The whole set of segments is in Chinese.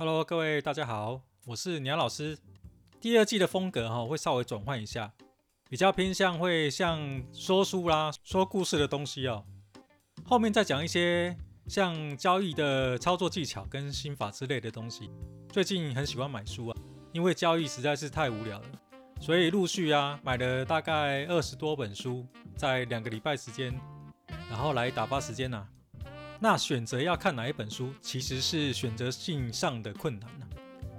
Hello，各位大家好，我是鸟老师。第二季的风格哈会稍微转换一下，比较偏向会像说书啦、说故事的东西哦。后面再讲一些像交易的操作技巧跟心法之类的东西。最近很喜欢买书啊，因为交易实在是太无聊了，所以陆续啊买了大概二十多本书，在两个礼拜时间，然后来打发时间呐、啊。那选择要看哪一本书，其实是选择性上的困难呢、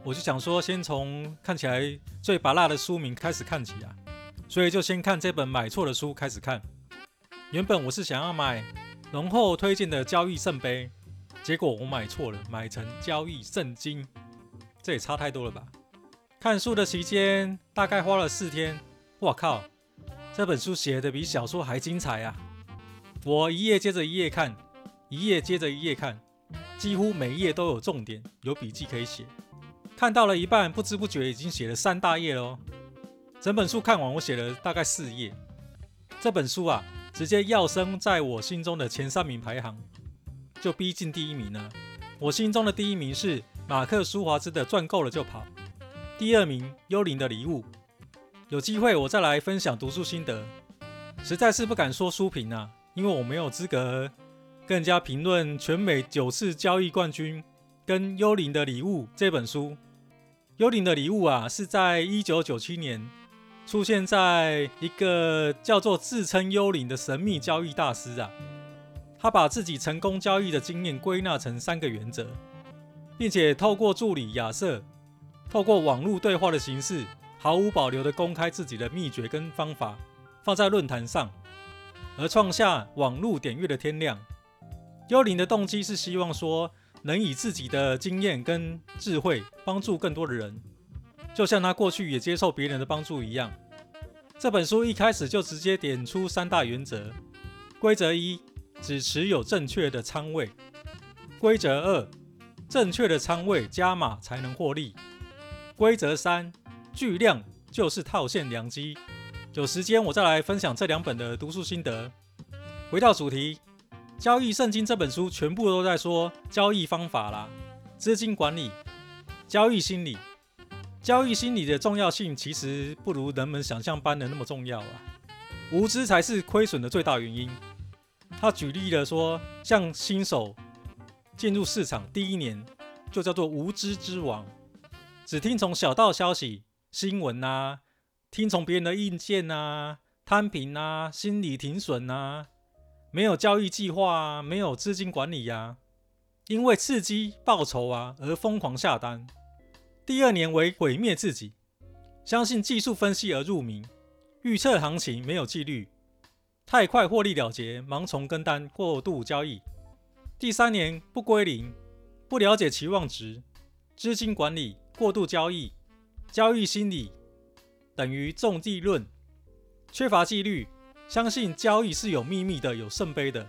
我就想说，先从看起来最拔辣的书名开始看起啊，所以就先看这本买错的书开始看。原本我是想要买龙厚推荐的交易圣杯，结果我买错了，买成交易圣经，这也差太多了吧？看书的期间大概花了四天，哇靠，这本书写的比小说还精彩啊！我一页接着一页看。一页接着一页看，几乎每一页都有重点，有笔记可以写。看到了一半，不知不觉已经写了三大页喽。整本书看完，我写了大概四页。这本书啊，直接跃升在我心中的前三名排行，就逼近第一名了。我心中的第一名是马克·舒华兹的《赚够了就跑》，第二名《幽灵的礼物》。有机会我再来分享读书心得，实在是不敢说书评啊，因为我没有资格。更加评论全美九次交易冠军跟《幽灵的礼物》这本书，《幽灵的礼物》啊，是在一九九七年出现在一个叫做自称幽灵的神秘交易大师啊，他把自己成功交易的经验归纳成三个原则，并且透过助理亚瑟，透过网络对话的形式，毫无保留地公开自己的秘诀跟方法，放在论坛上，而创下网络点阅的天量。幽灵的动机是希望说，能以自己的经验跟智慧帮助更多的人，就像他过去也接受别人的帮助一样。这本书一开始就直接点出三大原则：规则一，只持有正确的仓位；规则二，正确的仓位加码才能获利；规则三，巨量就是套现良机。有时间我再来分享这两本的读书心得。回到主题。《交易圣经》这本书全部都在说交易方法啦，资金管理、交易心理。交易心理的重要性其实不如人们想象般的那么重要啊！无知才是亏损的最大原因。他举例了说，像新手进入市场第一年就叫做无知之王，只听从小道消息、新闻啊，听从别人的意见啊，摊平啊，心理停损啊。没有交易计划啊，没有资金管理呀、因为刺激报酬啊而疯狂下单。第二年为毁灭自己，相信技术分析而入迷，预测行情没有纪律，太快获利了结，盲从跟单过度交易。第三年不归零，不了解期望值，资金管理过度交易，交易心理等于重利润，缺乏纪律。相信交易是有秘密的，有圣杯的。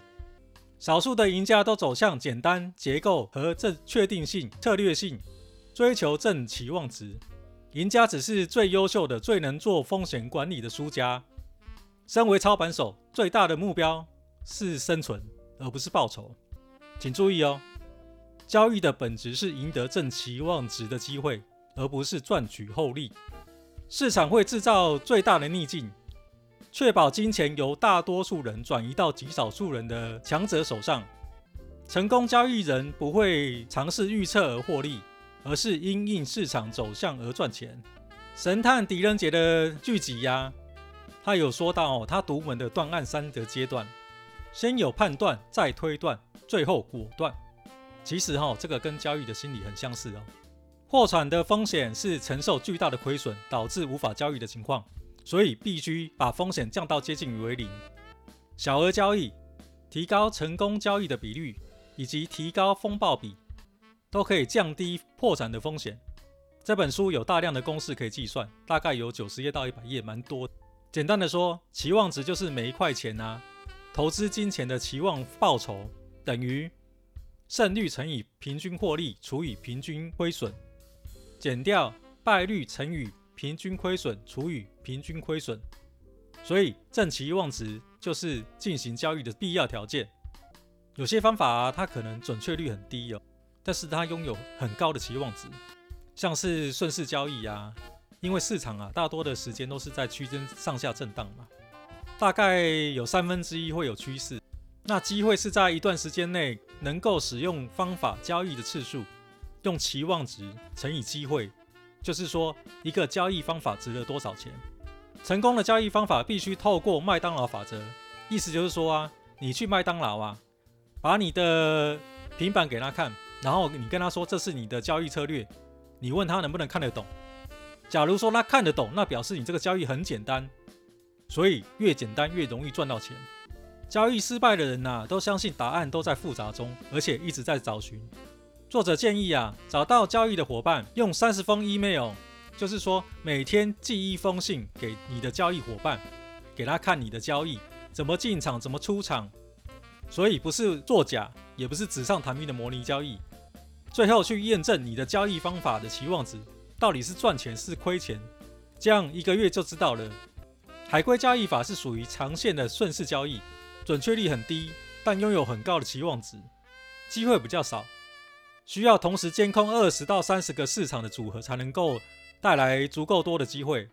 少数的赢家都走向简单结构和正确定性、策略性，追求正期望值。赢家只是最优秀的、最能做风险管理的输家。身为操盘手，最大的目标是生存，而不是报酬。请注意哦，交易的本质是赢得正期望值的机会，而不是赚取厚利。市场会制造最大的逆境。确保金钱由大多数人转移到极少数人的强者手上。成功交易人不会尝试预测而获利，而是因应市场走向而赚钱。神探狄仁杰的剧集呀，他有说到，他独门的断案三个阶段：先有判断，再推断，最后果断。其实哈，这个跟交易的心理很相似哦。破产的风险是承受巨大的亏损，导致无法交易的情况。所以必须把风险降到接近于为零。小额交易、提高成功交易的比率以及提高风暴比，都可以降低破产的风险。这本书有大量的公式可以计算，大概有九十页到一百页，蛮多。简单的说，期望值就是每一块钱啊，投资金钱的期望报酬等于胜率乘以平均获利除以平均亏损，减掉败率乘以平均亏损除以平均亏损，所以正期望值就是进行交易的必要条件。有些方法，它可能准确率很低哦，但是它拥有很高的期望值，像是顺势交易啊，因为市场啊大多的时间都是在区间上下震荡嘛，大概有三分之一会有趋势，那机会是在一段时间内能够使用方法交易的次数，用期望值乘以机会，就是说一个交易方法值了多少钱。成功的交易方法必须透过麦当劳法则，意思就是说啊，你去麦当劳啊，把你的平板给他看，然后你跟他说这是你的交易策略，你问他能不能看得懂。假如说他看得懂，那表示你这个交易很简单，所以越简单越容易赚到钱。交易失败的人呐、都相信答案都在复杂中，而且一直在找寻。作者建议啊，找到交易的伙伴，用三十封 email，就是说每天寄一封信给你的交易伙伴，给他看你的交易怎么进场，怎么出场。所以不是作假，也不是纸上谈兵的模拟交易。最后去验证你的交易方法的期望值到底是赚钱是亏钱，这样一个月就知道了。海龟交易法是属于长线的顺势交易，准确率很低，但拥有很高的期望值，机会比较少。需要同时监控二十到三十个市场的组合，才能够带来足够多的机会。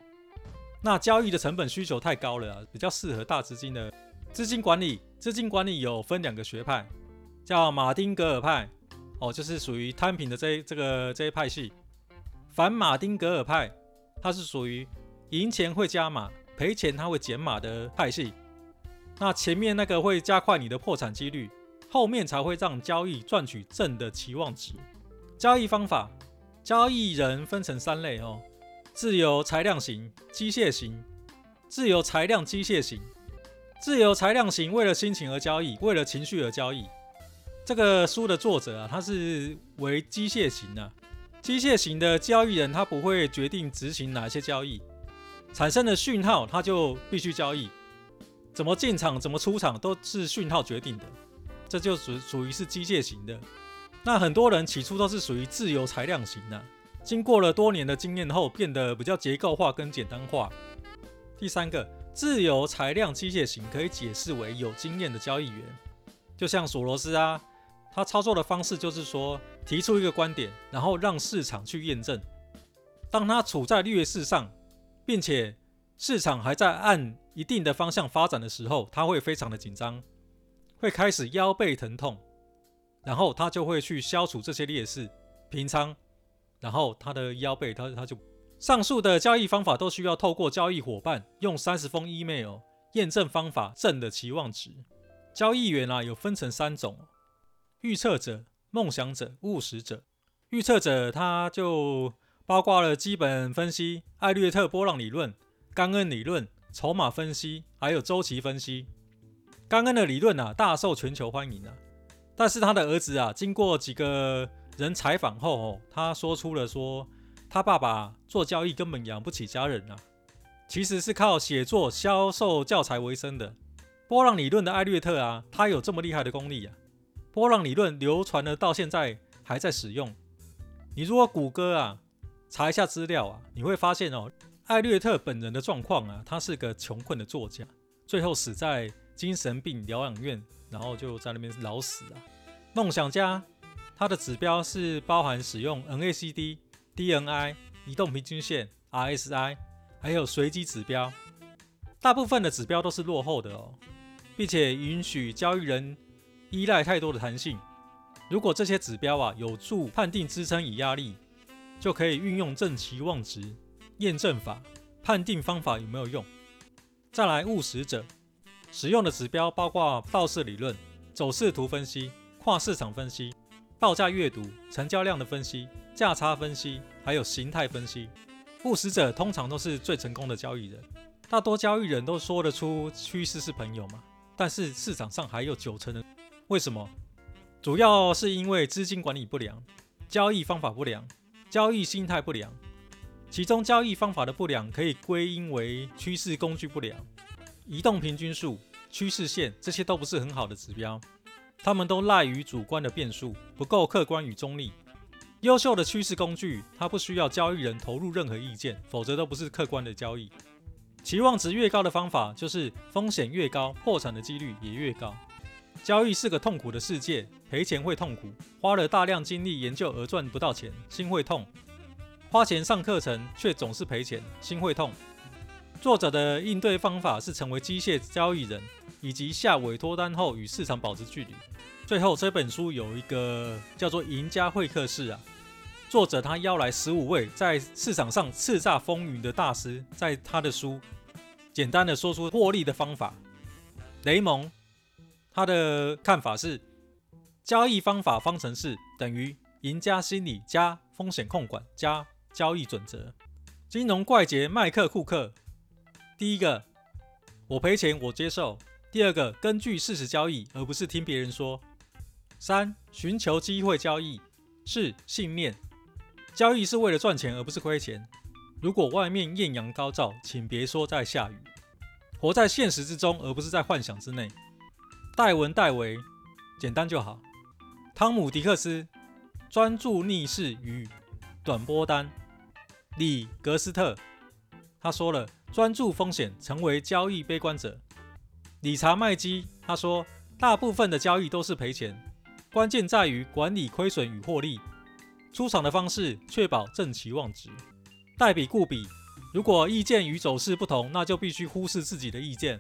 那交易的成本需求太高了，比较适合大资金的资金管理。资金管理有分两个学派，叫马丁格尔派，哦，就是属于摊平的这这个这一派系。反马丁格尔派，它是属于赢钱会加码，赔钱它会减码的派系。那前面那个会加快你的破产几率。后面才会让交易赚取正的期望值。交易方法，交易人分成三类哦：自由裁量型、机械型。自由裁量机械型，自由裁量型为了心情而交易，为了情绪而交易。这个书的作者啊，他是为机械型的。机械型的交易人，他不会决定执行哪些交易，产生的讯号他就必须交易。怎么进场、怎么出场，都是讯号决定的。这就属属于是机械型的。那很多人起初都是属于自由裁量型的，经过了多年的经验后，变得比较结构化跟简单化。第三个，自由裁量机械型可以解释为有经验的交易员，就像索罗斯啊，他操作的方式就是说，提出一个观点，然后让市场去验证。当他处在劣势上，并且市场还在按一定的方向发展的时候，他会非常的紧张。会开始腰背疼痛，然后他就会去消除这些劣势，平仓，然后他的腰背他他就上述的交易方法都需要透过交易伙伴用三十封 email 验证方法正的期望值。交易员啊有分成三种：预测者、梦想者、务实者。预测者他就包括了基本分析、艾略特波浪理论、冈恩理论、筹码分析，还有周期分析。刚恩的理论啊，大受全球欢迎啊。但是他的儿子啊，经过几个人采访后，哦，他说出了说，他爸爸做交易根本养不起家人啊，其实是靠写作、销售教材为生的。波浪理论的艾略特啊，他有这么厉害的功力啊。波浪理论流传了到现在还在使用。你如果谷歌啊，查一下资料啊，你会发现哦，艾略特本人的状况啊，他是个穷困的作家，最后死在。精神病疗养院，然后就在那边老死啊。梦想家，它的指标是包含使用 NACD、DNI、移动平均线、RSI，还有随机指标。大部分的指标都是落后的哦，并且允许交易人依赖太多的弹性。如果这些指标啊有助判定支撑与压力，就可以运用正期望值验证法判定方法有没有用。再来务实者。使用的指标包括道氏理论、走势图分析、跨市场分析、报价阅读、成交量的分析、价差分析，还有形态分析。务实者通常都是最成功的交易人。大多交易人都说得出趋势是朋友嘛，但是市场上还有九成的，为什么？主要是因为资金管理不良、交易方法不良、交易心态不良。其中交易方法的不良可以归因为趋势工具不良。移动平均数、趋势线这些都不是很好的指标，它们都赖于主观的变数，不够客观与中立。优秀的趋势工具，它不需要交易人投入任何意见，否则都不是客观的交易。期望值越高的方法，就是风险越高，破产的几率也越高。交易是个痛苦的世界，赔钱会痛苦，花了大量精力研究而赚不到钱，心会痛；花钱上课程却总是赔钱，心会痛。作者的应对方法是成为机械交易人，以及下委托单后与市场保持距离。最后这本书有一个叫做“赢家会客室”啊，作者他邀来十五位在市场上叱咤风云的大师，在他的书简单的说出获利的方法。雷蒙。他的看法是：交易方法方程式等于赢家心理加风险控管加交易准则。金融怪杰麦克库克，第一个，我赔钱我接受；第二个，根据事实交易而不是听别人说；三，寻求机会交易；四，信念，交易是为了赚钱而不是亏钱。如果外面艳阳高照，请别说在下雨。活在现实之中，而不是在幻想之内。戴文·戴维，简单就好。汤姆·迪克斯，专注逆势与短波单。李·格斯特，他说了，专注风险，成为交易悲观者。理查·麦基，他说，大部分的交易都是赔钱，关键在于管理亏损与获利。出场的方式，确保正期望值。代比·顾比，如果意见与走势不同，那就必须忽视自己的意见。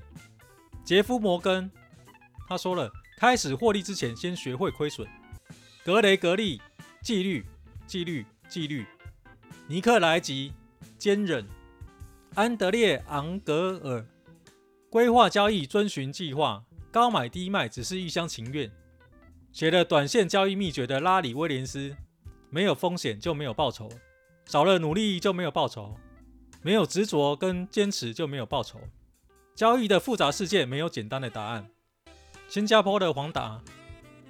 杰夫·摩根。他说了：“开始获利之前，先学会亏损。”格雷格利，纪律，纪律，纪律。尼克莱吉，坚忍。安德烈昂格尔，规划交易，遵循计划，高买低卖只是一厢情愿。写了短线交易秘诀的拉里威廉斯，没有风险就没有报酬，少了努力就没有报酬，没有执着跟坚持就没有报酬。交易的复杂世界没有简单的答案。新加坡的黄达，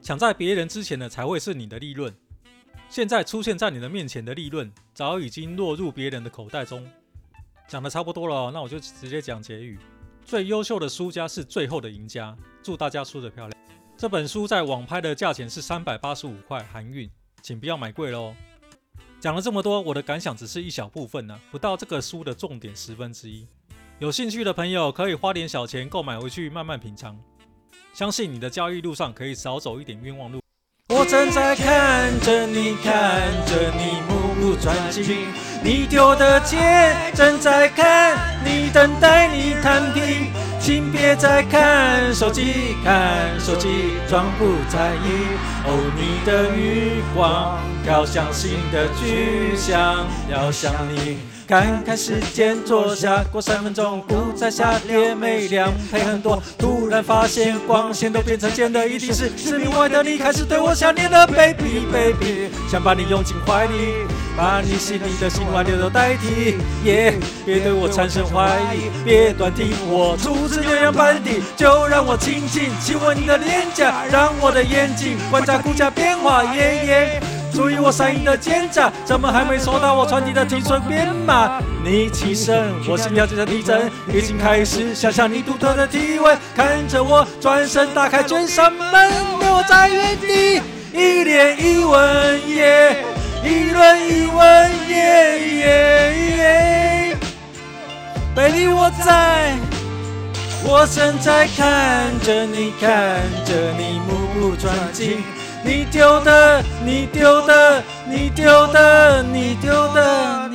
抢在别人之前的才会是你的利润。现在出现在你的面前的利润，早已经落入别人的口袋中。讲的差不多了，那我就直接讲结语。最优秀的输家是最后的赢家。祝大家输得漂亮。这本书在网拍的价钱是三百八十五块含运，请不要买贵喽。讲了这么多，我的感想只是一小部分呢、不到这个书的重点十分之一。有兴趣的朋友可以花点小钱购买回去慢慢品尝。相信你的交易路上可以少走一点冤枉路。我正在看着你，看着你目不转睛，你丢的钱正在看你，等待你摊平。请别再看手机，看手机装不在意。哦，你的余光飘向新的去向，要向你。看看时间，坐下，过三分钟，不再下跌，没两倍很多。突然发现光线都变成尖的，一定是是另外的你开始对我想念了，baby baby，想把你拥进怀里，把你心里的心话留作代替。耶，别对我产生怀疑，别断定我初次牛羊般的，就让我轻轻亲吻你的脸颊，让我的眼睛观察股价变化。耶耶。注意我声音的尖诈，怎么还没收到我传递的停损编码？你起身，我心跳就在地震，已经开始想象你独特的体温，看着我转身打开卷上门，留我在原地一脸疑问，耶，一轮疑问，耶耶耶。Baby，我在，我正在看着你，看着你目不转睛。你丢的，你丢的，你丢的，你丢的。